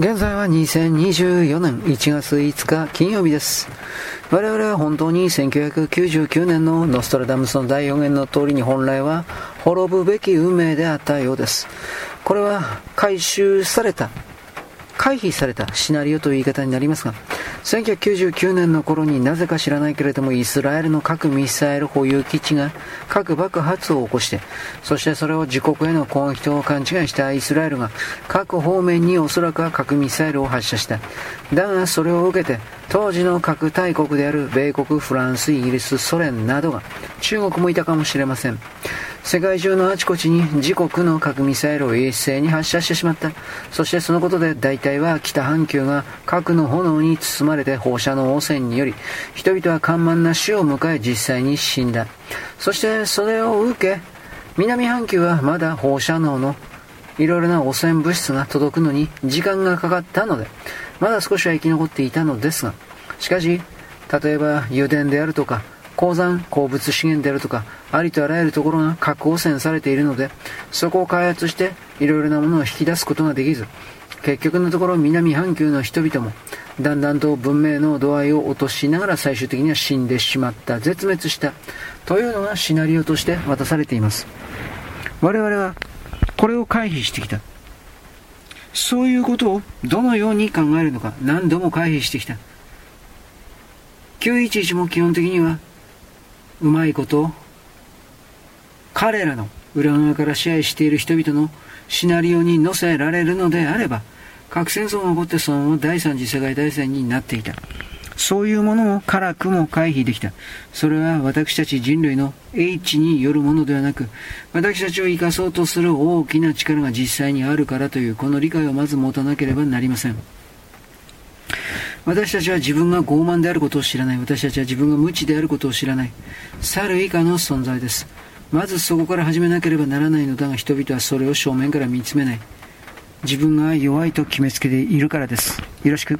現在は2024年1月5日金曜日です。我々は本当に1999年のノストラダムスの第4言の通りに本来は滅ぶべき運命であったようです。これは回収された回避されたシナリオという言い方になりますが、1999年の頃になぜか知らないけれども、イスラエルの核ミサイル保有基地が核爆発を起こして、そしてそれを自国への攻撃と勘違いしたイスラエルが各方面におそらくは核ミサイルを発射した。だがそれを受けて、当時の核大国である米国、フランス、イギリス、ソ連などが、中国もいたかもしれません。世界中のあちこちに自国の核ミサイルを一斉に発射してしまった。そしてそのことで大体は北半球が核の炎に包まれて放射能汚染により、人々は緩慢な死を迎え実際に死んだ。そしてそれを受け、南半球はまだ放射能のいろいろな汚染物質が届くのに時間がかかったので、まだ少しは生き残っていたのですが、しかし、例えば油田であるとか、鉱山、鉱物資源であるとか、ありとあらゆるところが核汚染されているので、そこを開発していろいろなものを引き出すことができず、結局のところ南半球の人々も、だんだんと文明の度合いを落としながら最終的には死んでしまった、絶滅した、というのがシナリオとして渡されています。我々はこれを回避してきた。そういうことをどのように考えるのか何度も回避してきた。911も基本的にはうまいこと彼らの裏側から支配している人々のシナリオに乗せられるのであれば核戦争が起こってそのまま第三次世界大戦になっていた。そういうものを辛くも回避できた。それは私たち人類の英知によるものではなく私たちを生かそうとする大きな力が実際にあるからというこの理解をまず持たなければなりません。私たちは自分が傲慢であることを知らない。私たちは自分が無知であることを知らない。猿以下の存在です。まずそこから始めなければならないのだが人々はそれを正面から見つめない。自分が弱いと決めつけているからです。よろしく。